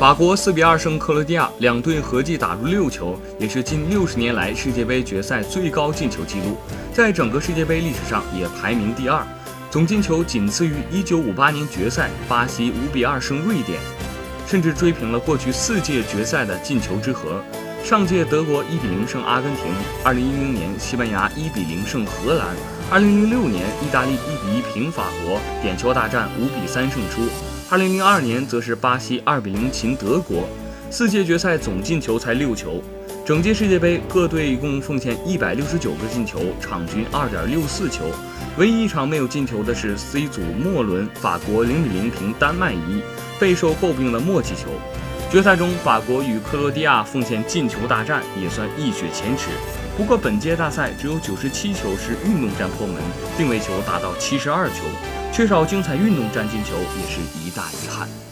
法国四比二胜克罗地亚，两队合计打入六球，也是近六十年来世界杯决赛最高进球纪录，在整个世界杯历史上也排名第二，总进球仅次于1958年决赛巴西五比二胜瑞典，甚至追平了过去四届决赛的进球之和。上届德国一比零胜阿根廷，2010年西班牙一比零胜荷兰，2006年意大利一比一平法国，点球大战五比三胜出。二零零二年则是巴西二比零擒德国，四届决赛总进球才六球。整届世界杯各队一共奉献一百六十九个进球，场均二点六四球。唯一一场没有进球的是 C 组末轮，法国零比零平丹麦一，备受诟病的默契球。决赛中，法国与克罗地亚奉献进球大战，也算一雪前耻。不过本届大赛只有九十七球是运动战破门，定位球达到七十二球。缺少精彩运动战进球也是一大遗憾。